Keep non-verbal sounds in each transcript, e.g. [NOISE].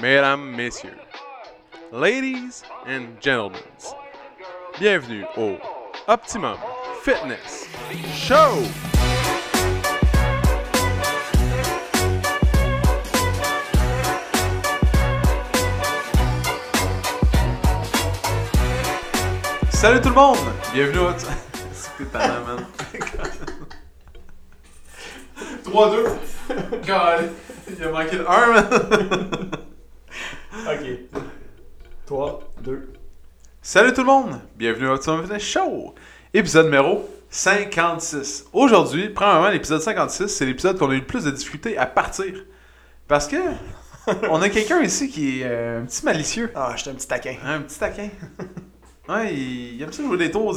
mesdames, messieurs, ladies and gentlemen, bienvenue au Optimum Fitness Show! Salut tout le monde! Bienvenue au... [LAUGHS] C'était talent, man. 3-2. God, il a manqué le 1, man. [LAUGHS] Ok. 3, 2. Salut tout le monde! Bienvenue au Optimum Fitness Show! Épisode numéro 56. Aujourd'hui, premièrement, l'épisode 56, c'est l'épisode qu'on a eu le plus de difficultés à partir. Parce que [LAUGHS] on a quelqu'un ici qui est euh, un petit malicieux. Ah, j'étais un petit taquin. Un petit taquin. [LAUGHS] Ouais, il, il aime ça jouer des tours.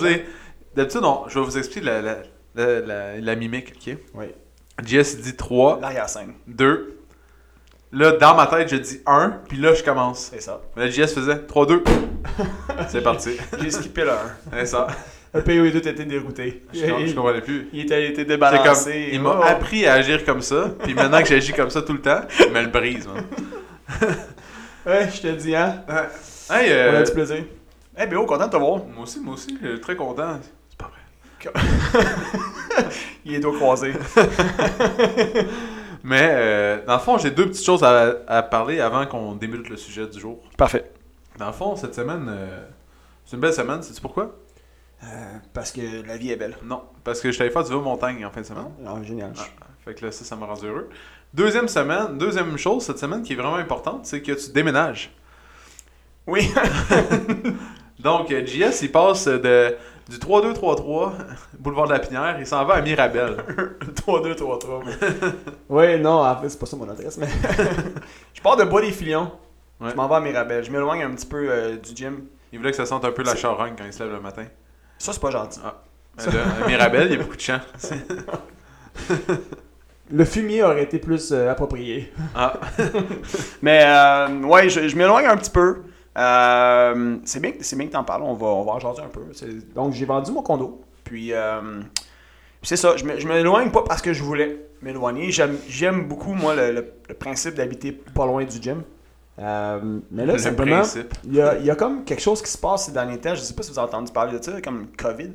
D'habitude, non, je vais vous expliquer la, la, la, la- la mimique, ok? Oui. Il dit 3, L'arrière-scène. 2. Là, dans ma tête, je dis 1, puis là, je commence. C'est ça. Mais là, JS faisait 3, 2. [LAUGHS] C'est parti. J'ai skippé le 1. C'est ça. Le PO et tout était dérouté. Je, com- je comprenais plus. Il était, il débalancé. comme, il m'a Oh. appris à agir comme ça, puis maintenant que j'agis comme ça tout le temps, il me le brise, man. [LAUGHS] Ouais, je te dis, hein. Hey, On euh, a du plaisir. Hey, BO, content de te voir. moi aussi, moi aussi, je suis très content. C'est pas vrai. [LAUGHS] Il est dos croisé. Mais, euh, dans le fond, j'ai deux petites choses à, à parler avant qu'on débute le sujet du jour. Parfait. Dans le fond, cette semaine, euh, c'est une belle semaine, sais-tu pourquoi? Euh, parce que la vie est belle. Non, parce que je t'avais fait du vélo montagne en fin de semaine. Ah, génial. Ah, fait que là, ça, ça m'a rendu heureux. Deuxième semaine, deuxième chose cette semaine qui est vraiment importante, c'est que tu déménages. Oui. [LAUGHS] Donc, JS, il passe de, du 3-2-3-3, boulevard de la Pinière, il s'en va à Mirabel. [LAUGHS] 3-2, 3-3. oui, non, en fait, c'est pas ça mon adresse, mais. [LAUGHS] je pars de Bois-des-Filions. Ouais. Je m'en vais à Mirabel. Je m'éloigne un petit peu euh, du gym. Il voulait que ça sente un peu la charogne quand il se lève le matin. Ça, c'est pas gentil. Ben là, à Mirabel, il y a beaucoup de champs. [LAUGHS] Le fumier aurait été plus euh, approprié. Ah, Mais euh, ouais, je, je m'éloigne un petit peu. Euh, c'est bien, bien que t'en parles, on va, on va en jaser un peu. Donc j'ai vendu mon condo. Puis, euh, c'est ça, je je m'éloigne pas parce que je voulais m'éloigner. J'aime, beaucoup, moi, le, le- le principe d'habiter pas loin du gym. Euh, mais là, le simplement, principe. il y a, il y a comme quelque chose qui se passe ces derniers temps. Je sais pas si vous avez entendu parler de ça, comme le COVID.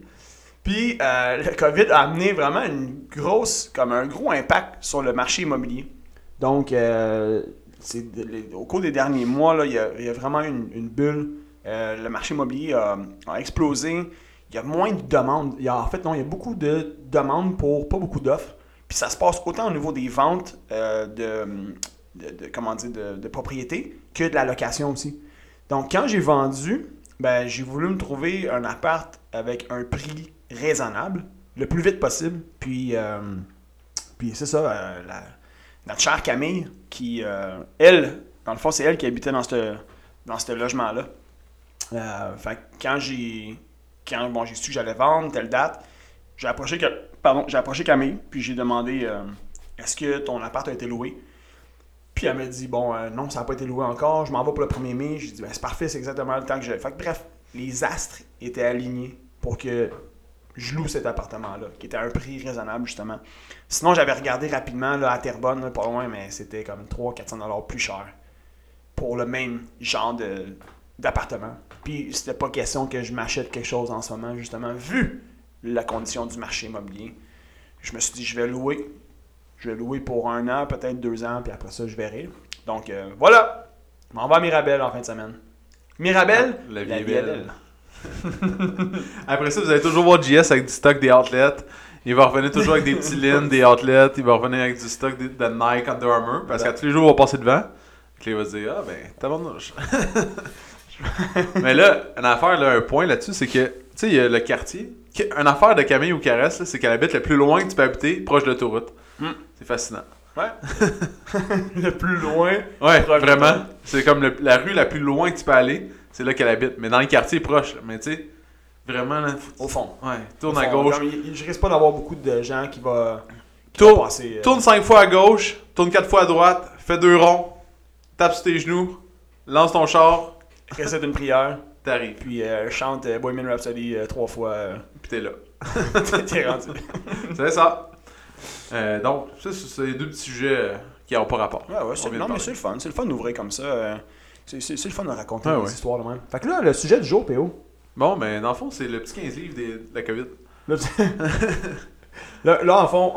Puis [LAUGHS] le COVID a amené vraiment une grosse, comme un gros impact sur le marché immobilier. Donc, euh, au cours des derniers mois, là, il, y a, vraiment une, une bulle. Euh, le marché immobilier a, explosé. Il y a moins de demandes. Il y a, en fait, non, il y a beaucoup de demandes pour pas beaucoup d'offres. Puis ça se passe autant au niveau des ventes euh, de, comment dire, de, de propriété que de la location aussi. Donc, quand j'ai vendu, ben, j'ai voulu me trouver un appart avec un prix raisonnable, le plus vite possible. Puis, euh, puis c'est ça, euh, notre chère Camille, qui, euh, elle, dans le fond, c'est elle qui habitait dans ce dans ce logement-là. Euh, fait quand j'ai quand bon, j'ai su que j'allais vendre, telle date, j'ai approché, pardon, j'ai approché Camille, puis j'ai demandé euh, est-ce que ton appart a été loué? Puis elle m'a dit bon, euh, non, ça n'a pas été loué encore, je m'en vais pour le 1er mai. J'ai dit ben, c'est parfait, c'est exactement le temps que j'ai. Fait que bref, les astres étaient alignés pour que je loue cet appartement-là, qui était à un prix raisonnable, justement. Sinon, j'avais regardé rapidement là, à Terrebonne, là, pas loin, mais c'était comme 300-400$ plus cher pour le même genre de, d'appartement. Puis, c'était pas question que je m'achète quelque chose en ce moment, justement, vu la condition du marché immobilier. Je me suis dit, je vais louer. Je vais louer pour un an, peut-être deux ans, puis après ça, je verrai. Donc, euh, voilà. Je m'en vais à Mirabel en fin de semaine. Mirabel, La vie est belle. [LAUGHS] Après ça, vous allez toujours voir JS avec du stock des outlets. Il va revenir toujours avec des petits [LAUGHS] lines, des outlets. Il va revenir avec du stock de, de Nike Under Armour. Parce qu'à tous les jours, on va passer devant. Puis il va se dire Ah, ben, tabarnouche. [LAUGHS] Mais là, une affaire, là, un point là-dessus, c'est que, tu sais, il y a le quartier. Une affaire de Camille ou Caresse, c'est qu'elle habite le plus loin que tu peux habiter, proche de l'autoroute. Hmm. C'est fascinant. Ouais. [LAUGHS] le plus loin. Ouais, Proche vraiment. C'est comme le- la rue la plus loin que tu peux aller, c'est là qu'elle habite. Mais dans le quartier proche, là. mais tu sais, vraiment, là, faut- Au fond. ouais, tourne à gauche. comme il- il- je risque pas d'avoir beaucoup de gens qui vont qui Tourne- passer. euh, Tourne 5 fois à gauche, tourne 4 fois à droite, fais deux ronds, tape sur tes genoux, lance ton char, récite une prière, t'arrives. puis euh, chante euh, Bohemian Rhapsody euh, trois fois. euh, Puis t'es là. [LAUGHS] T'es rendu. C'est ça. Euh, donc, ça, c'est deux petits sujets euh, qui n'ont pas rapport. Ouais, ouais, On c'est, non, mais c'est le fun. C'est le fun d'ouvrir comme ça. euh, C'est, c'est- c'est le fun de raconter Ouais, des ouais. histoires même. Fait que là, le sujet du jour, PO. Bon, mais dans le fond, c'est le petit 15 livres des- de la COVID. Là, [LAUGHS] là, là, en fond,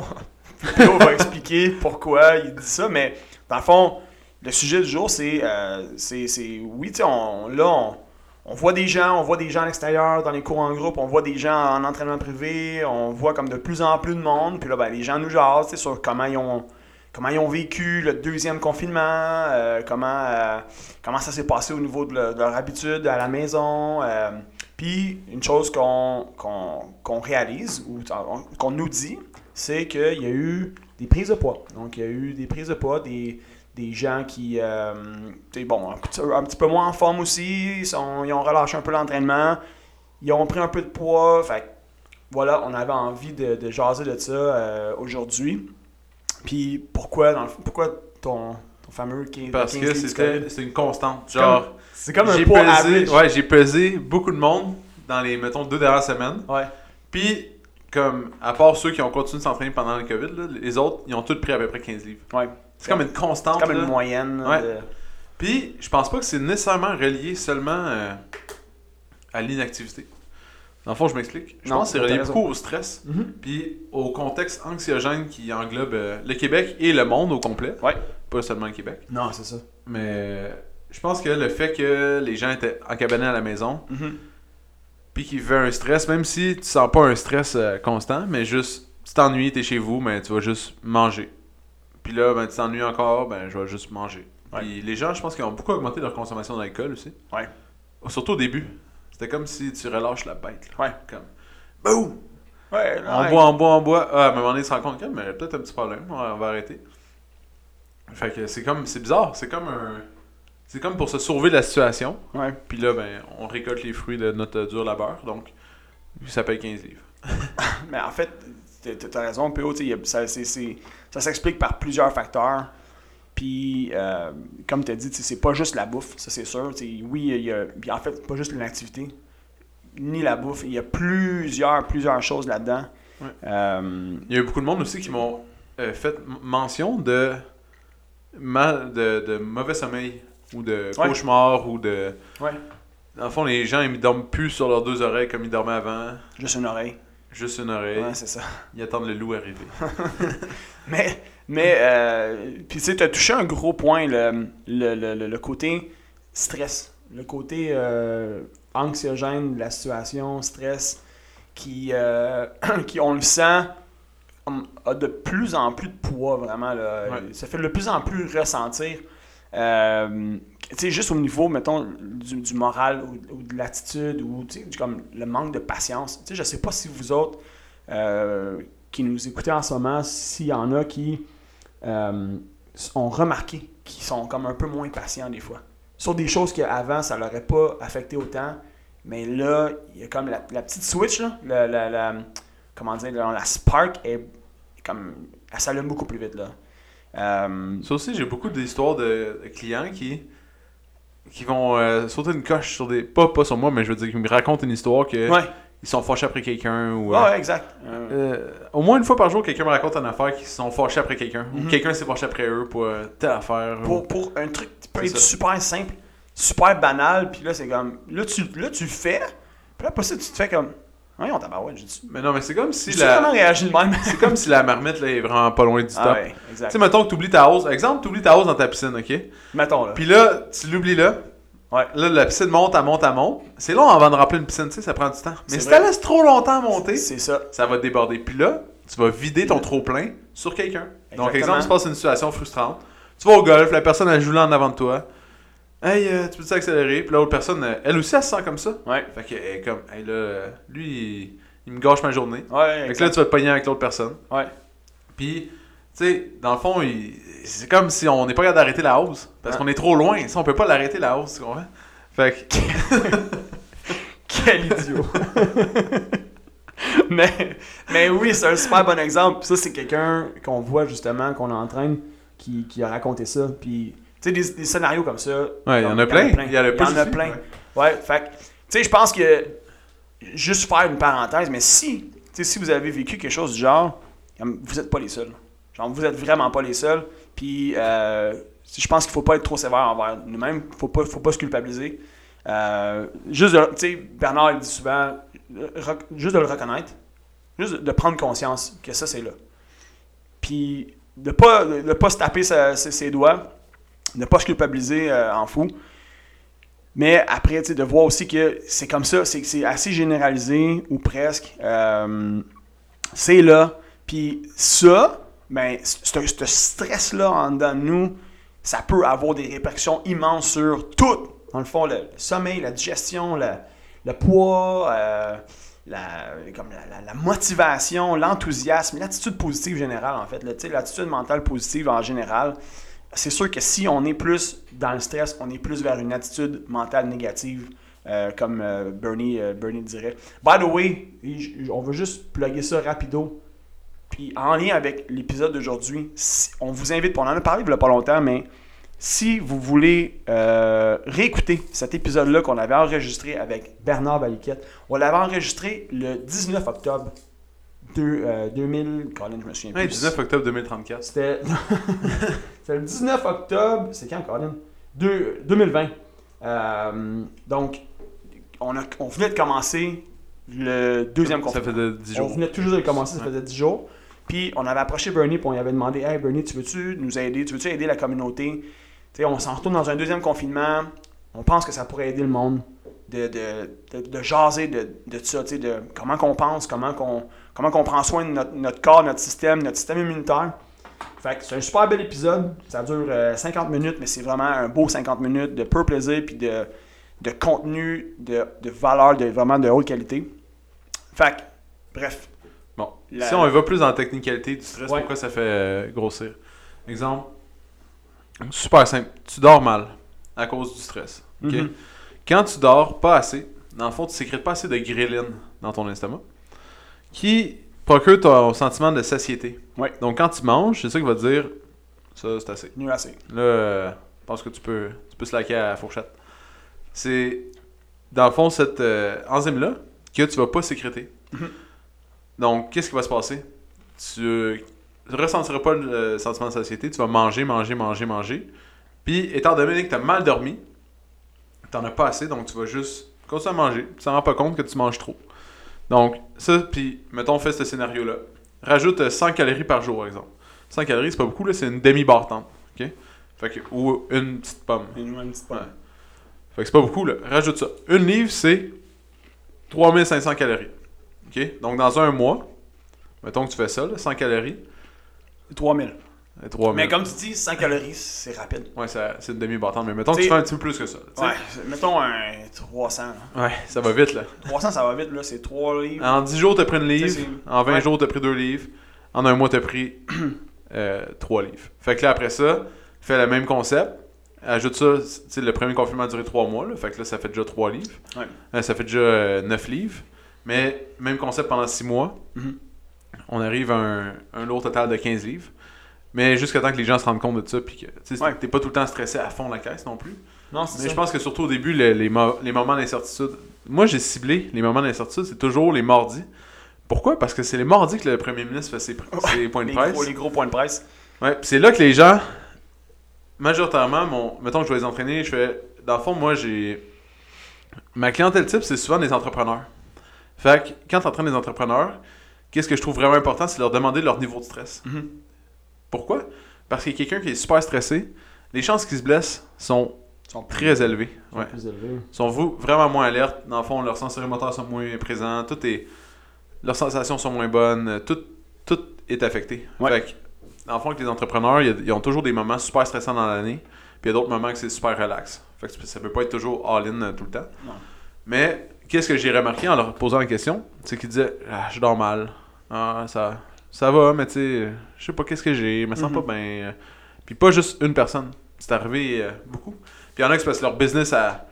[LAUGHS] PO va expliquer pourquoi il dit ça, mais dans le fond, le sujet du jour, c'est. euh, c'est, c'est- oui, tu sais, on, là, on, on voit des gens, on voit des gens à l'extérieur, dans les cours en groupe, on voit des gens en entraînement privé, on voit comme de plus en plus de monde, puis là, ben, les gens nous jasent, sur comment ils ont. Comment ils ont vécu le deuxième confinement, euh, comment, euh, comment ça s'est passé au niveau de, le- de leur habitude à la maison. euh, puis une chose qu'on réalise ou on- qu'on nous dit, c'est qu'il y a eu des prises de poids. Donc il y a eu des prises de poids, des, des gens qui, euh, bon, un petit, un petit peu moins en forme aussi, ils, sont- ils ont relâché un peu l'entraînement, ils ont pris un peu de poids. Fait voilà, on avait envie de, de jaser de ça euh, aujourd'hui. Puis pourquoi, dans le pourquoi ton, ton fameux 15 Parce 15 que c'était c'était une constante. Genre, C'est comme un j'ai poids pesé, ouais, j'ai pesé beaucoup de monde dans les, mettons, deux dernières semaines. Ouais. Puis, comme, à part ceux qui ont continué de s'entraîner pendant le COVID, là, les autres, ils ont tous pris à peu près 15 livres. Ouais. C'est comme une constante. C'est comme là. une moyenne. Ouais. de- Puis, je pense pas que c'est nécessairement relié seulement euh, à l'inactivité. Dans le fond, je m'explique. Je Non, pense que c'est relié beaucoup au stress, Mhm. puis au contexte anxiogène qui englobe euh, le Québec et le monde au complet. Ouais. Pas seulement le Québec. Non, c'est ça. Mais je pense que le fait que les gens étaient encabonnés à la maison, Mhm. puis qu'ils vivaient un stress, même si tu sens pas un stress euh, constant, mais juste, tu t'ennuies, t'es chez vous, mais tu vas juste manger. Puis là, ben, tu t'ennuies encore, ben, je vais juste manger. Puis les gens, je pense qu'ils ont beaucoup augmenté leur consommation d'alcool aussi. Ouais. Surtout au début. C'était comme si tu relâches la bête. là. Ouais. Comme, boum! Ouais, On boit, on boit, on boit. Ah, à un moment donné, tu te rends compte que mais peut-être un petit problème. On va, on va arrêter. Fait que c'est comme, c'est bizarre. C'est comme un. C'est comme pour se sauver de la situation. Ouais. Puis là, ben, on récolte les fruits de notre dur labeur. Donc, ça paye 15 livres. [LAUGHS] Mais en fait, t'as- raison, PO, ça, ça s'explique par plusieurs facteurs. Puis, euh, comme tu as dit, c'est pas juste la bouffe, ça c'est sûr. Oui, il y a, puis en fait, pas juste l'inactivité, ni la bouffe. Il y a plusieurs, plusieurs choses là-dedans. Ouais. Euh, Il y a eu beaucoup de monde aussi qui m'ont euh, fait mention de, mal, de, de mauvais sommeil ou de Ouais. cauchemar ou de. Ouais. Dans le fond, les gens ils dorment plus sur leurs deux oreilles comme ils dormaient avant. juste une oreille. Juste une oreille. Ouais, c'est ça. Ils attendent le loup arriver. [LAUGHS] Mais, mais euh, puis tu sais, tu as touché un gros point, le, le, le, le- côté stress, le côté euh, anxiogène de la situation, stress, qui, euh, [CLEARS THROAT] qui on le sent, a de plus en plus de poids, vraiment. Là. Ouais. Ça fait de plus en plus ressentir. Euh, juste au niveau, mettons, du, moral ou, de l'attitude ou comme le manque de patience. Je sais pas si vous autres euh, qui nous écoutez en ce moment, s'il y en a qui euh, ont remarqué qu'ils sont comme un peu moins patients des fois. Sur des choses qu'avant, ça l'aurait pas affecté autant. Mais là, il y a comme la, petite switch, là, la, la- comment dire, la spark est comme, elle s'allume beaucoup plus vite, là. Euh, Ça aussi, j'ai beaucoup d'histoires de, clients qui qui vont euh, sauter une coche sur des. Pas, pas sur moi, mais je veux dire, qui me racontent une histoire que ouais, ils sont fâchés après quelqu'un ou. euh, ouais, exact. Euh, au moins une fois par jour, quelqu'un me raconte une affaire qu'ils se sont fâchés après quelqu'un. Ou Mhm. quelqu'un s'est fâché après eux pour telle affaire. ou- pour, pour un truc qui peut être ça. super simple, super banal, puis là, c'est comme, là, tu, là, tu le fais, puis là, après ça, tu te fais comme, voyons, tabarouette, j'ai dit. Mais non, mais c'est comme si la. vraiment réagi de même. C'est comme si la marmite là, est vraiment pas loin du top. Ah ouais, Tu exact. sais, mettons que tu oublies ta hausse. Exemple, tu oublies ta hausse dans ta piscine, ok? Mettons, là. Puis là, tu l'oublies là. Ouais. Là, la piscine monte, elle monte, elle monte. C'est long avant de remplir une piscine, tu sais, ça prend du temps. Mais si vrai. tu laisses trop longtemps monter, C'est ça. ça va déborder. Puis là, tu vas vider ton trop-plein sur quelqu'un. Donc, exemple, il se passe une situation frustrante. Tu vas au golf, la personne, elle joue là en avant de toi. Hey, euh, tu peux accélérer? Puis l'autre personne, euh, elle aussi, elle se sent comme ça. Ouais. Fait que, elle est comme, hey là, lui, il, il me gâche ma journée. Ouais, Fait que là, tu vas te pogner avec l'autre personne. Ouais. Puis, tu sais, dans le fond, il- c'est comme si on n'est pas capable d'arrêter la hausse. Parce qu'on est trop loin. Ça, on peut pas l'arrêter, la hausse, tu comprends? Fait que, [LAUGHS] Quel idiot. [LAUGHS] mais, mais oui, c'est un super bon exemple. Ça, c'est quelqu'un qu'on voit justement, qu'on entraîne, qui, qui a raconté ça. Puis, tu sais, des, des scénarios comme ça. Ouais, il y en a plein. Il y en a Il y en a plein. ouais. Fait tu sais, je pense que, juste faire une parenthèse, mais si, tu sais, si vous avez vécu quelque chose du genre, vous n'êtes pas les seuls. Genre, vous êtes vraiment pas les seuls. Puis euh, je pense qu'il faut pas être trop sévère envers nous-mêmes. Faut pas, faut pas se culpabiliser. Euh, juste, tu sais, Bernard il dit souvent, euh, juste de le reconnaître, juste de- prendre conscience que ça c'est là. Puis de pas, de pas se taper sa- ses, ses doigts, de pas se culpabiliser euh, en fou. Mais après, de voir aussi que c'est comme ça, c'est c'est assez généralisé ou presque. Euh, c'est là. Puis ça, ben, ce stress-là en dedans de nous, ça peut avoir des répercussions immenses sur tout. Dans le fond, le, sommeil, la digestion, le, poids, euh, la, comme la, motivation, l'enthousiasme, l'attitude positive générale, en fait. L'attitude mentale positive en général. C'est sûr que si on est plus dans le stress, on est plus vers une attitude mentale négative, euh, comme euh, Bernie, euh, Bernie dirait. By the way, on veut juste plugger ça rapido. Puis en lien avec l'épisode d'aujourd'hui, si- on vous invite, on en a parlé il y a pas longtemps, mais si vous voulez réécouter cet épisode-là qu'on avait enregistré avec Bernard Baliquette, on l'avait enregistré le 19 octobre de, euh, 2000. Colin, je me souviens Ouais, plus. 19 octobre 2034. C'était [LAUGHS] c'était le 19 octobre. C'est quand, Colin? Deux- 2020. Euh, donc, on, a, on venait de commencer le deuxième Ça confinement. fait de 10 On jours. venait toujours de commencer, ça faisait 10 jours. Puis on avait approché Bernie, puis on lui avait demandé Hey Bernie, tu veux-tu nous aider? Tu veux-tu aider la communauté On s'en retourne dans un deuxième confinement. On pense que ça pourrait aider le monde de, de, de, de jaser de, de ça, de comment qu'on pense, comment qu'on comment qu'on prend soin de notre, notre corps, notre système, notre système immunitaire. Fait que c'est un super bel épisode. Ça dure euh, 50 minutes, mais c'est vraiment un beau 50 minutes de pur plaisir puis de, de contenu, de, de valeur, de vraiment de haute qualité. Fait que, bref. Bon, La- si on va plus dans la technicalité du stress, Ouais. pourquoi ça fait euh, grossir Exemple, super simple. Tu dors mal à cause du stress. Mhm. Quand tu dors pas assez, dans le fond, tu sécrètes pas assez de ghrelin dans ton estomac qui procure ton sentiment de satiété. Ouais. Donc quand tu manges, c'est ça qui va te dire ça, c'est assez. Nul assez. Là, euh, je pense que tu peux, tu peux slacker à la fourchette. C'est, dans le fond, cette euh, enzyme-là que tu vas pas sécréter. Mhm. Donc, qu'est-ce qui va se passer? Tu ne ressentiras pas le sentiment de satiété. Tu vas manger, manger, manger, manger. Puis, étant donné que tu as mal dormi, tu n'en as pas assez, donc tu vas juste continuer à manger. Tu t'en rends pas compte que tu manges trop. Donc, ça, puis, mettons, fais ce scénario-là. Rajoute euh, 100 calories par jour, par exemple. 100 calories, c'est pas beaucoup, là, c'est une demi-barre. OK? Fait que, ou une petite pomme. Une, une petite Ouais. pomme. Fait que c'est pas beaucoup, là. Rajoute ça. Une livre, c'est 3500 calories. OK? Donc, dans un mois, mettons que tu fais ça, là, 100 calories, 3000. Et 3000. Mais comme tu dis, 100 calories, c'est rapide. Ouais, ça- c'est une demi-barre tente. Mais mettons que T'sais- tu fais un petit peu plus que ça. Ouais, mettons un 300. là. Ouais, ça va vite, là. 300, ça va vite, là, c'est 3 livres. En 10 jours, t'as pris une livre. C'est- En 20 ouais. jours, t'as pris deux livres. En un mois, t'as pris [CLEARS THROAT] euh, trois livres. Fait que là, après ça, fais le même concept. Ajoute ça, tu sais, le premier confinement a duré 3 mois. Là, fait que là, ça fait déjà 3 livres. Ouais. Euh, ça fait déjà 9 livres. Mais même concept pendant 6 mois. Mhm. On arrive à un, un lourd total de 15 livres. Mais jusqu'à temps que les gens se rendent compte de ça, puis que tu Ouais. t'es pas tout le temps stressé à fond la caisse non plus. Non, c'est Mais ça. je pense que surtout au début, le- les, mo- les moments d'incertitude. Moi, j'ai ciblé les moments d'incertitude, c'est toujours les mardis. Pourquoi? Parce que c'est les mardis que le premier ministre fait ses, ses points de les, presse. gros, les gros points de presse. Ouais, puis c'est là que les gens, majoritairement, mon, mettons que je vais les entraîner, je fais. Dans le fond, moi, j'ai. Ma clientèle type, c'est souvent des entrepreneurs. Fait que quand tu entraînes des entrepreneurs, qu'est-ce que je trouve vraiment important, c'est leur demander leur niveau de stress. Mhm. Pourquoi? Parce qu'il y a quelqu'un qui est super stressé, les chances qu'il se blesse sont Ils sont très élevées. Ouais. plus élevés. sont vous vraiment moins alertes. Dans le fond, leurs sensorimoteurs sont moins présents. Tout est... Leurs sensations sont moins bonnes. Tout, tout est affecté. Ouais. Fait que, dans le fond, avec les entrepreneurs, ils ont toujours des moments super stressants dans l'année. Puis il y a d'autres moments que c'est super relax. Fait que ça peut pas être toujours all-in euh, tout le temps. Non. Mais qu'est-ce que j'ai remarqué en leur posant la question? C'est qu'ils disaient ah, Je dors mal. Ah, ça, ça va, mais tu sais, je sais pas qu'est-ce que j'ai. Je me sens Mhm. pas bien. Puis pas juste une personne. C'est arrivé euh, beaucoup. Puis il y en a qui parce que leur business a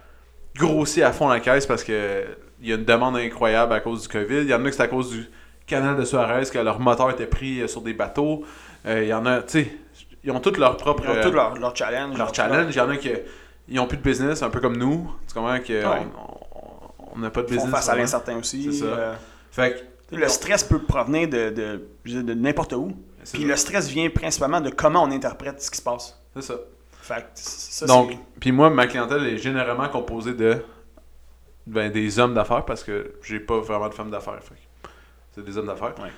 grossi à fond la caisse parce que il y a une demande incroyable à cause du COVID. Il y en a que c'est à cause du canal de Suarez que leur moteur était pris euh, sur des bateaux. Euh, Il y en a, tu sais, ils ont toutes leur propre Ils ont euh, tout leur, challenge. leur challenge. Il y en a qui ils ont plus de business, un peu comme nous. Tu comprends que Ouais. on- n'a pas de Ils font business. face à vraiment. l'incertain aussi. C'est ça. euh, Fait que le stress peut provenir de, de, de n'importe où. Puis le stress vient principalement de comment on interprète ce qui se passe. C'est ça. Fait que ça, Donc, puis moi, ma clientèle est généralement composée de ben, des hommes d'affaires parce que j'ai pas vraiment de femmes d'affaires. C'est des hommes d'affaires. Ouais.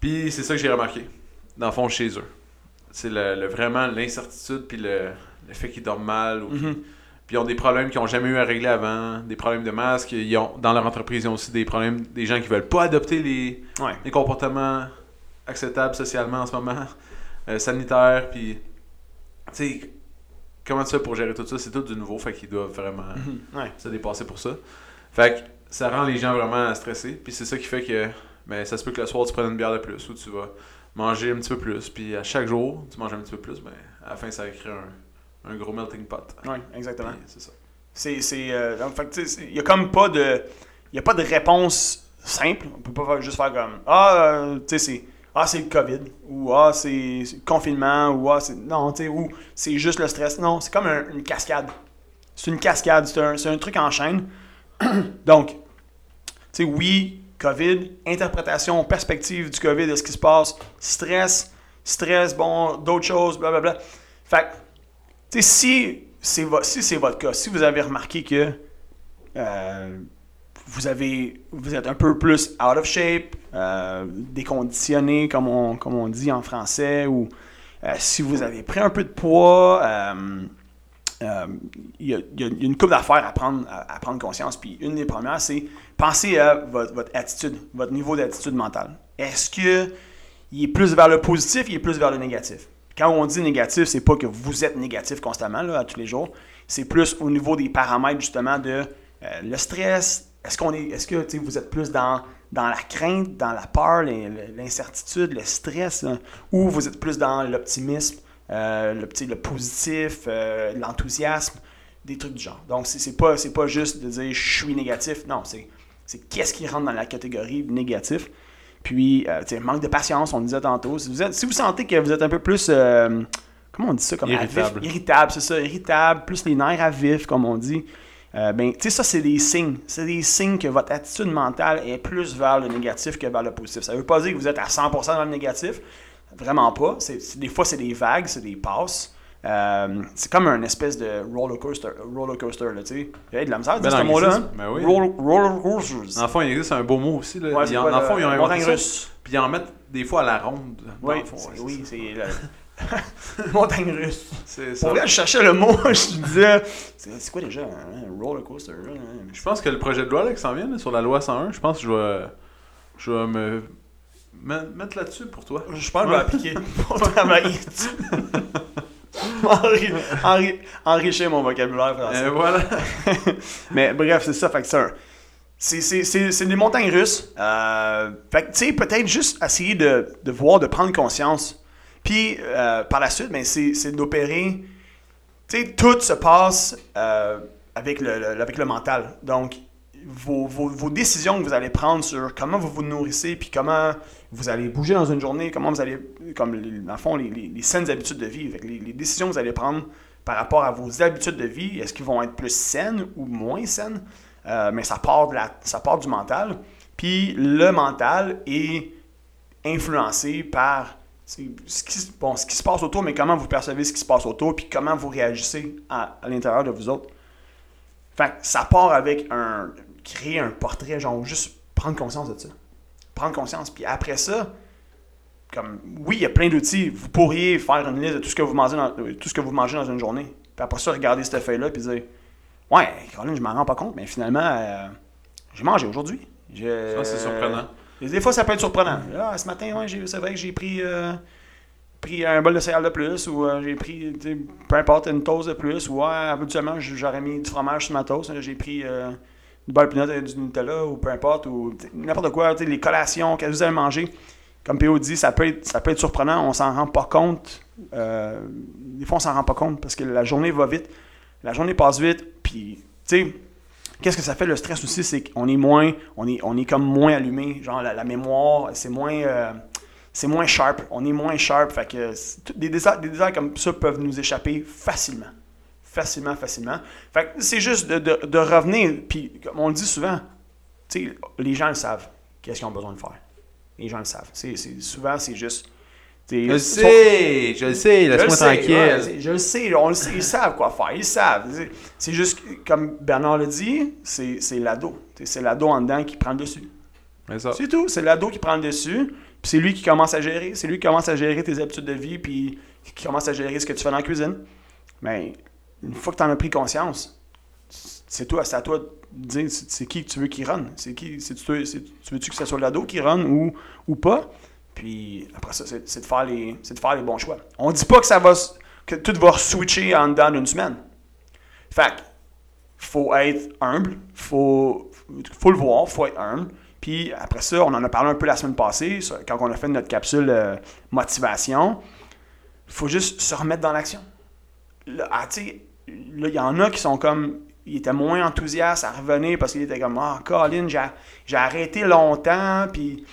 Puis c'est ça que j'ai remarqué, dans le fond, chez eux. C'est le, le- vraiment l'incertitude, puis le, le fait qu'ils dorment mal, ou Mhm. Puis ils ont des problèmes qu'ils n'ont jamais eu à régler avant, des problèmes de masque. Ils ont, dans leur entreprise, ils ont aussi des problèmes, des gens qui veulent pas adopter les, Ouais. les comportements acceptables socialement en ce moment, euh, sanitaires, puis tu sais, comment tu fais pour gérer tout ça, c'est tout du nouveau, fait qu'ils doivent vraiment Mhm. Ouais. se dépasser pour ça. Fait que ça rend les gens vraiment stressés, puis c'est ça qui fait que ben, ça se peut que le soir tu prennes une bière de plus, ou tu vas manger un petit peu plus, puis à chaque jour tu manges un petit peu plus, ben à la fin ça va créer un, un gros melting pot. Ouais, exactement. C'est ça. C'est, c'est, euh, donc, fait il y a comme pas de, y a pas de réponse simple. On peut pas faire- juste faire comme, ah, euh, tu sais, c'est, ah, c'est le COVID, ou ah, c'est, c'est le confinement, ou ah, c'est, non, tu sais, ou c'est juste le stress. Non, c'est comme un- une cascade. C'est une cascade, c'est un, c'est un truc en chaîne. [CLEARS THROAT] donc, tu sais, oui, COVID, interprétation, perspective du COVID, de ce qui se passe, stress, stress, bon, d'autres choses, blablabla. Fait si c'est votre cas, si vous avez remarqué que euh, vous avez vous êtes un peu plus out of shape, euh, déconditionné comme on, dit en français, ou euh, si vous avez pris un peu de poids, il y, a, une couple d'affaires à prendre, à, prendre conscience. Puis une des premières, c'est penser à votre, votre attitude, votre niveau d'attitude mentale. Est-ce que il est plus vers le positif, il est plus vers le négatif? Quand on dit négatif, c'est pas que vous êtes négatif constamment, là, à tous les jours. C'est plus au niveau des paramètres, justement, de euh, le stress. Est-ce qu'on est, est-ce que vous êtes plus dans, dans la crainte, dans la peur, l'in- l'incertitude, le stress, hein, ou vous êtes plus dans l'optimisme, euh, le, positif, euh, l'enthousiasme, des trucs du genre. Donc, c'est, pas, pas juste de dire je suis négatif. Non, c'est qu'est-ce qui rentre dans la catégorie négatif. Puis, euh, manque de patience, on le disait tantôt. Si vous, êtes- si vous sentez que vous êtes un peu plus. euh, comment on dit ça comme Irritable. vif? Irritable, c'est ça, irritable, plus les nerfs à vif, comme on dit. Euh, ben, tu sais, ça, c'est des signes. C'est des signes que votre attitude mentale est plus vers le négatif que vers le positif. Ça veut pas dire que vous êtes à 100% dans le négatif. Vraiment pas. Des fois, c'est des vagues, c'est des passes. Euh, c'est comme un espèce de roller coaster, roller coaster là, tu sais. Il y a de la misère Ben, ce dans mot-là. hein? ben oui. Roller, roller coasters. Le fond, il existe un beau mot aussi. Là. Ouais, c'est en, le fond, ils ont russe? Puis ils en mettent des fois à la ronde. Oui, fond, ouais, oui, c'est le... [LAUGHS] [LAUGHS] montagne russe. C'est ça. Pour vrai, je cherchais le mot, [LAUGHS] je me disais, c'est quoi déjà un roller coaster? là? Je pense que le projet de loi là, qui s'en vient là, sur la loi 101, je pense que je vais, je vais me me- mettre là-dessus pour toi. Je pense que je vais appliquer pour travailler. Enri- enri- enrichir mon vocabulaire français. Et voilà. [LAUGHS] Mais bref, c'est ça. Fait que c'est un- des montagnes russes. Euh, fait que, tu sais, peut-être juste essayer de, de voir, de prendre conscience. Puis, euh, par la suite, ben, c'est c'est d'opérer. Tu sais, tout se passe euh, avec, le, le- avec le mental. Donc, vos, vos- décisions que vous allez prendre sur comment vous vous nourrissez, puis comment vous allez bouger dans une journée, comment vous allez, comme dans le fond, les, les- les saines habitudes de vie, les, les décisions que vous allez prendre par rapport à vos habitudes de vie, est-ce qu'ils vont être plus saines ou moins saines? Euh, mais ça part, de la, ça part du mental. Puis le mental est influencé par ce qui, bon, ce qui se passe autour, mais comment vous percevez ce qui se passe autour, puis comment vous réagissez à, à l'intérieur de vous autres. Fait que ça part avec un. Créer un portrait, genre juste prendre conscience de ça. Prendre conscience. Puis après ça, comme oui, il y a plein d'outils. Vous pourriez faire une liste de tout ce que vous mangez dans, de tout ce que vous mangez dans une journée. Puis après ça, regarder cette feuille-là puis dire Ouais, Colin, je m'en rends pas compte, mais finalement, euh, j'ai mangé aujourd'hui. Ça, c'est surprenant. des fois, ça peut être surprenant. Ah, ce matin, ouais, c'est vrai que j'ai pris, euh, pris un bol de céréales de plus, ou euh, j'ai pris, peu importe, une toast de plus, ou ouais, habituellement, j'aurais mis du fromage sur ma toast. Là, J'ai pris du beurre peanut du Nutella, ou peu importe, ou n'importe quoi, les collations que vous avez mangées. Comme PO dit, ça peut être, ça peut être surprenant, on s'en rend pas compte. Euh, des fois, on s'en rend pas compte parce que la journée va vite. La journée passe vite, puis, tu sais, Qu'est-ce que ça fait le stress aussi, c'est qu'on est moins, on est, on est comme moins allumé, genre la, mémoire, c'est moins, euh, moins sharp, on est moins sharp, fait que des déserts, des déserts comme ça peuvent nous échapper facilement, facilement, facilement. Fait que c'est juste de, de- de revenir, puis comme on le dit souvent, tu sais, les gens le savent, qu'est-ce qu'ils ont besoin de faire. Les gens le savent. C'est, c'est- souvent, c'est juste Je le sais, je le sais, le laisse-moi tranquille. ouais, je le sais, on le sait, ils savent quoi faire, ils savent. C'est- C'est juste, comme Bernard l'a dit, c'est c'est l'ado. T'sais, C'est l'ado en dedans qui prend le dessus. C'est ça. C'est tout, c'est l'ado qui prend le dessus, puis c'est lui qui commence à gérer. C'est lui qui commence à gérer tes habitudes de vie, puis qui commence à gérer ce que tu fais dans la cuisine. Mais une fois que tu en as pris conscience, c'est toi, c'est à toi de dire c'est qui que tu veux qui run. C'est qui, c'est tu, veux-tu que ce soit l'ado qui run ou, ou pas? Puis après ça, c'est de, faire les- de faire les bons choix. On dit pas que ça va que tout va switcher en dedans d'une semaine. Fait faut être humble, faut, faut le voir, faut être humble. Puis après ça, on en a parlé un peu la semaine passée, quand on a fait notre capsule euh, motivation. faut juste se remettre dans l'action. Là, ah, là, il y en a qui sont comme. Ils étaient moins enthousiastes à revenir parce qu'ils étaient comme Ah, Colin, j'ai arrêté longtemps, puis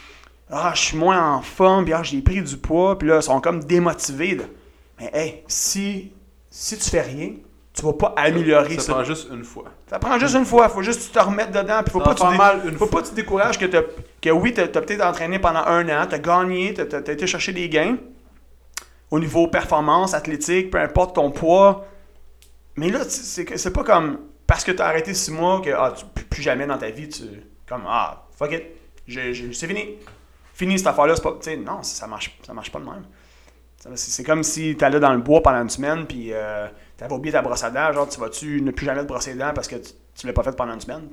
Ah, je suis moins en forme, puis ah, j'ai pris du poids, puis là, ils sont comme démotivés. là. Mais hey, si, si tu fais rien, tu vas pas améliorer ça. Ça prend juste une fois. Ça prend juste une fois, faut juste que tu te remettes dedans, puis faut pas tu mal une faut fois. pas que tu te décourages que, que oui, tu as, peut-être entraîné pendant un an, tu as gagné, tu as, été chercher des gains au niveau performance, athlétique, peu importe ton poids. Mais là, c'est pas comme parce que tu as arrêté six mois que ah, tu, plus, plus jamais dans ta vie, tu comme ah, fuck it, c'est fini. Fini cette affaire-là, c'est pas. Non, ça marche, ça marche pas de même. C'est comme si tu allais dans le bois pendant une semaine, puis euh, tu avais oublié ta brosse à dents. Genre, tu vas-tu ne plus jamais te brosser les dents parce que tu, tu l'as pas fait pendant une semaine.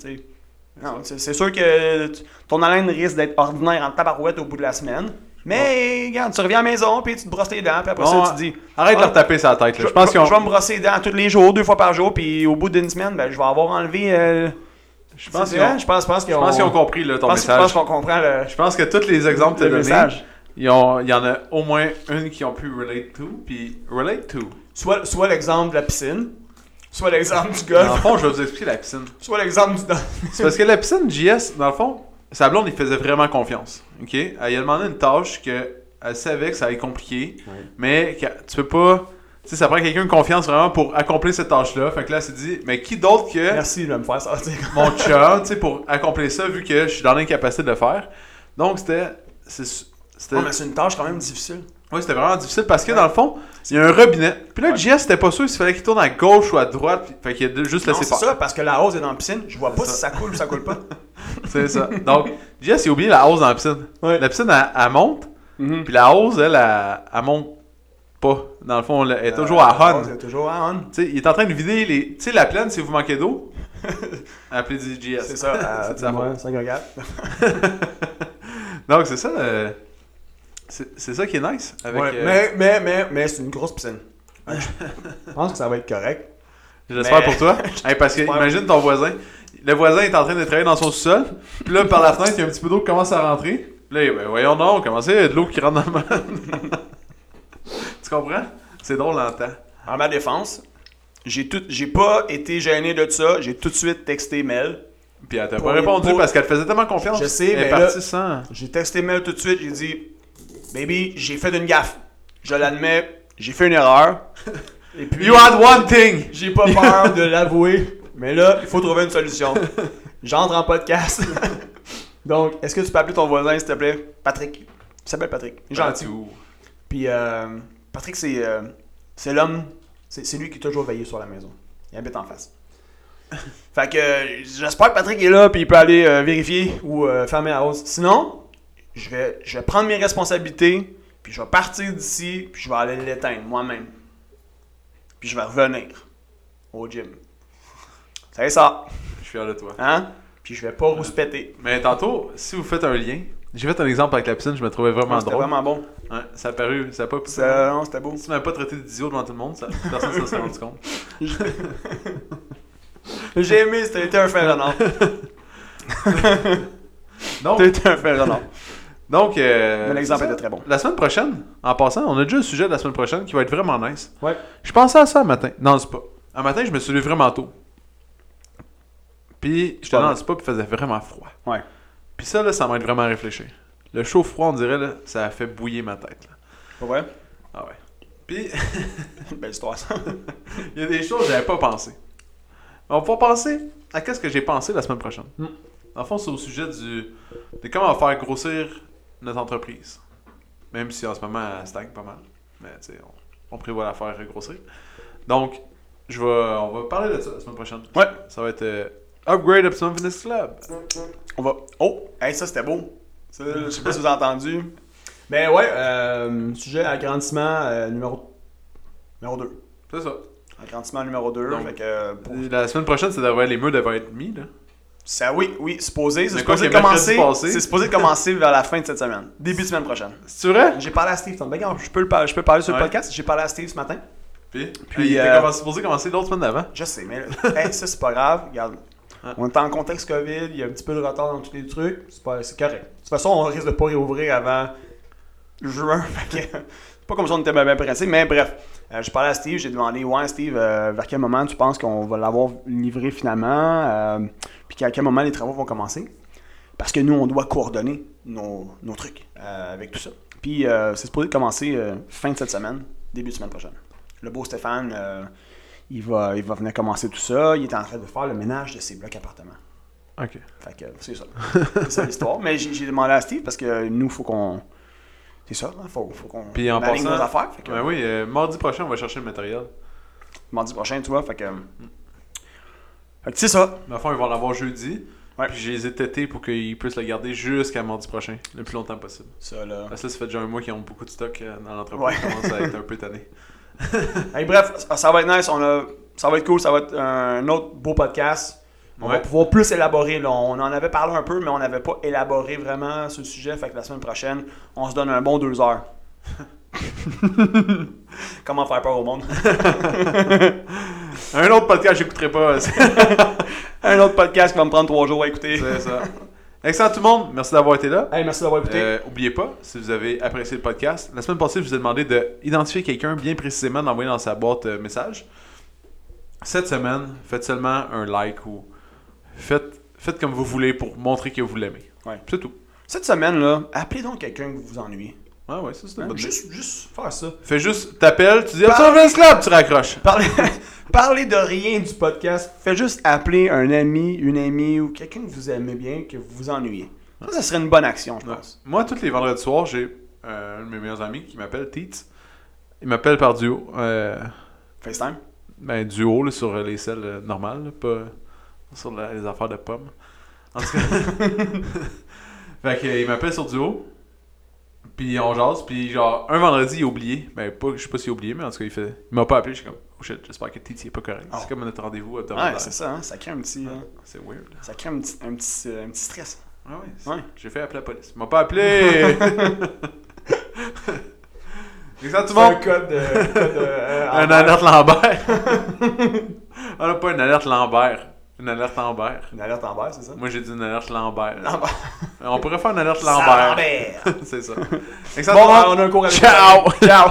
Non, c'est sûr que ton haleine risque d'être ordinaire en tabarouette au bout de la semaine. Mais, regarde, tu reviens à la maison, puis tu te brosses les dents, puis après ça, tu dis Arrête de Ah, leur taper sa tête. là. je, Je pense je vais me brosser les dents tous les jours, deux fois par jour, puis au bout d'une semaine, ben, je vais avoir enlevé. euh, Je pense qu'ils ont- je pense, qu'ils ont. compris là, ton pense- je pense message. qu'on comprend le, Je pense que tous les exemples que tu message. il y en a au moins une qui ont pu relate to. Puis relate to. Soit, soit l'exemple de la piscine, soit l'exemple du Dans le golf, fond, je vais vous expliquer la piscine. soit l'exemple du. C'est parce que la piscine, JS, dans le fond, sa blonde, il faisait vraiment confiance. OK? Elle lui a demandé une tâche que elle savait que ça allait être compliqué, mais tu peux pas. Tu sais, ça prend quelqu'un de confiance vraiment pour accomplir cette tâche-là. Fait que là, elle s'est dit, mais qui d'autre que Merci de me faire sortir. [LAUGHS] mon chum, tu sais, pour accomplir ça, vu que je suis dans l'incapacité de le faire. Donc, c'était. c'est- C'était Oh, mais c'est une tâche quand même difficile. ouais, c'était vraiment difficile parce que dans le fond, il y a un robinet. Puis là, Ouais. JS, c'était pas sûr s'il fallait qu'il tourne à gauche ou à droite. Fait qu'il a juste Non, laissé c'est ça, parce que la hausse est dans la piscine. Je vois pas si ça coule ou ça coule pas. [LAUGHS] C'est ça. Donc, JS, il a oublié la hausse dans la piscine. Ouais. La piscine, elle, elle monte. Mhm. Puis la hausse, elle, elle, elle monte pas. Dans le fond, elle est toujours Euh, à la on. hausse est toujours à sais, il est en train de vider les. Tu sais, la plaine, si vous manquez d'eau, [LAUGHS] appelez du JS. C'est ça. [LAUGHS] c'est faute. 5 4. [LAUGHS] Donc, c'est ça. euh, c'est c'est ça qui est nice. Avec, Ouais, euh, mais, mais, mais, mais c'est une grosse piscine. Je pense que ça va être correct. J'espère mais- pour toi. Hey, parce que imagine ton voisin. Le voisin est en train de travailler dans son sous-sol. Puis là, par la fenêtre, il y a un petit peu d'eau qui commence à rentrer. Là, ben, voyons donc, comment ça, il y a de l'eau qui rentre dans le [LAUGHS] Tu comprends? C'est drôle en temps. En ma défense, j'ai tout, j'ai pas été gêné de ça. J'ai tout de suite texté Mel. Puis elle t'a pas répondu pour- parce qu'elle te faisait tellement confiance. Je sais, mais là- sans. J'ai texté Mel tout de suite. J'ai dit, baby, j'ai fait une gaffe. Je l'admets, j'ai fait une erreur. [LAUGHS] Et puis, You had one thing! j'ai pas peur de l'avouer. Mais là, il faut trouver une solution. J'entre en podcast. [LAUGHS] Donc, est-ce que tu peux appeler ton voisin, s'il te plaît? Patrick. Il s'appelle Patrick. Il est gentil. Puis euh, Patrick, c'est euh, c'est l'homme, c'est lui qui est toujours veillé sur la maison. Il habite en face. [LAUGHS] fait que euh, j'espère que Patrick est là, puis il peut aller euh, vérifier ou euh, fermer la hausse. Sinon, je vais, je vais prendre mes responsabilités, puis je vais partir d'ici, puis je vais aller l'éteindre moi-même. Puis je vais revenir au gym. C'est ça, Je suis fier de toi. hein? Puis je vais pas rouspéter. Mais tantôt, si vous faites un lien, j'ai fait un exemple avec la piscine, je me trouvais vraiment C'était drôle. vraiment bon. Ouais, ça a paru, ça a pas Ça, non, c'était beau. Si tu m'avais pas traité d'idiot devant tout le monde, ça, personne ne s'en serait rendu compte. [LAUGHS] J'ai aimé, c'était un renard. [LAUGHS] Donc, C'était un renard. donc euh, l'exemple c'est était très bon. La semaine prochaine, en passant, on a déjà un sujet de la semaine prochaine qui va être vraiment nice. Ouais. Je pensais à ça un matin, dans le spa. Un matin, je me suis levé vraiment tôt. Puis, j'étais Ouais. dans le spa, puis il faisait vraiment froid. Ouais. Puis ça, là, ça m'aide vraiment à réfléchir. Le chaud-froid, on dirait, là, ça a fait bouillir ma tête. Là. Vrai? Ah ouais. Puis, [LAUGHS] Belle histoire, ça. [LAUGHS] il y a des choses que j'avais pas pensé. On va penser à qu'est-ce que j'ai pensé la semaine prochaine. Mm. En fond, c'est au sujet du, de comment faire grossir notre entreprise. Même si en ce moment, elle stagne pas mal. Mais tu sais, on, on prévoit la faire grossir. Donc, je vais, on va parler de ça la semaine prochaine. Ouais. Ça va être euh, Upgrade Optimum Fitness Club. On va. Oh! Hey, ça c'était beau! Ça, je sais pas si vous avez entendu. Mais ouais, euh, sujet agrandissement euh, numéro, numéro 2. C'est ça. Agrandissement numéro 2. Donc, fait que, euh, pour- La semaine prochaine, ça devrait, les murs devraient être mis. Là. Ça, oui, oui, supposé. C'est Mais quoi supposé commencer. C'est supposé commencer vers la fin de cette semaine. Début de semaine prochaine. C'est vrai? J'ai parlé à Steve. Ben, regarde, je peux, le par- je peux parler sur le Ouais. podcast. J'ai parlé à Steve ce matin. Puis, Puis, il était euh, supposé commencer l'autre semaine d'avant. Je sais, mais [LAUGHS] hey, ça, c'est pas grave. Regarde. On est en contexte COVID, il y a un petit peu de retard dans tous les trucs. C'est pas- c'est correct. De toute façon, on risque de pas réouvrir avant juin. [LAUGHS] c'est pas comme si on était bien, pressé, mais bref. Euh, je parlais à Steve, j'ai demandé Ouais, Steve, euh, vers quel moment tu penses qu'on va l'avoir livré finalement euh, Puis à quel moment les travaux vont commencer? Parce que nous, on doit coordonner nos, nos trucs euh, avec tout ça. Puis euh, c'est supposé commencer fin de cette semaine, début de semaine prochaine. Le beau Stéphane, il, va, il va venir commencer tout ça. Il est en train de faire le ménage de ses blocs appartements. Ok. Fait que c'est ça. c'est ça l'histoire. Mais j'ai demandé à Steve parce que nous, faut qu'on. C'est ça, il faut, faut qu'on Puis en aligne passant- nos affaires. Fait que, Ouais, oui, euh, mardi prochain, on va chercher le matériel. Mardi prochain, tu vois. Fait que. Fait que c'est ça. Mais enfin, ils vont l'avoir jeudi. Ouais. Puis je les ai tétés pour qu'ils puissent le garder jusqu'à mardi prochain, le plus longtemps possible. Ça, là. Parce que là, ça fait déjà un mois qu'ils ont beaucoup de stock euh, dans l'entreprise. Ouais. Ils commencent à être un peu tannés. [LAUGHS] [LAUGHS] Hey, bref, ça, ça va être nice. On a, ça va être cool. Ça va être un autre beau podcast. On va pouvoir plus élaborer. Là. On en avait parlé un peu, mais on n'avait pas élaboré vraiment sur le sujet. Fait que la semaine prochaine, on se donne un bon deux heures. [LAUGHS] Comment faire peur au monde? [LAUGHS] Un autre podcast, j'écouterai pas. Un autre podcast qui va me prendre trois jours à écouter. c'est ça. Excellent tout le monde. Merci d'avoir été là. Hey, merci d'avoir écouté. Euh, oubliez pas, si vous avez apprécié le podcast, la semaine passée, je vous ai demandé d'identifier quelqu'un bien précisément, d'envoyer dans sa boîte euh, message. Cette semaine, faites seulement un like ou faites, faites comme vous voulez pour montrer que vous l'aimez. Ouais. C'est tout. Cette semaine-là, appelez donc quelqu'un que vous vous ennuyez. Ouais, ouais, ça c'est une Hein? bonne idée. Juste, juste faire ça. Fais juste, t'appelles, tu dis le club, tu raccroches. Parlez, [LAUGHS] parlez de rien du podcast. Faites juste appeler un ami, une amie ou quelqu'un que vous aimez bien, que vous vous ennuyez. Ça, ça serait une bonne action, je pense. Moi, tous les vendredis soirs, j'ai euh, un de mes meilleurs amis qui m'appelle Teats. Il m'appelle par duo. Euh, FaceTime? Ben, duo là, sur les selles euh, normales, là, pas sur la- les affaires de pommes. En tout cas. [LAUGHS] fait que, euh, il m'appelle sur duo. Puis on jase. Puis genre, un vendredi, il a oublié. Ben, pas, je sais pas s'il a oublié, mais en tout cas, il, fait, il m'a pas appelé. Je suis comme, oh shit, j'espère que Titi est pas correct. Oh. C'est comme notre rendez-vous Ouais, hebdomadaire. c'est ça, hein, ça crée un petit, euh, C'est weird. ça crée un petit, un petit, euh, un petit stress. Ah ouais, c'est- Ouais. J'ai fait appeler la police. Il m'a pas appelé! [LAUGHS] [LAUGHS] Le monde! code de. code de, euh, Un alerte Lambert. [LAUGHS] On n'a pas une alerte Lambert. Une alerte Lambert. Une alerte bas, c'est ça? Moi j'ai dit une alerte Lambert. Lambert. On pourrait faire une alerte Lambert. Lambert. C'est ça. Bon, le monde. on a un cours avec Ciao. Ciao!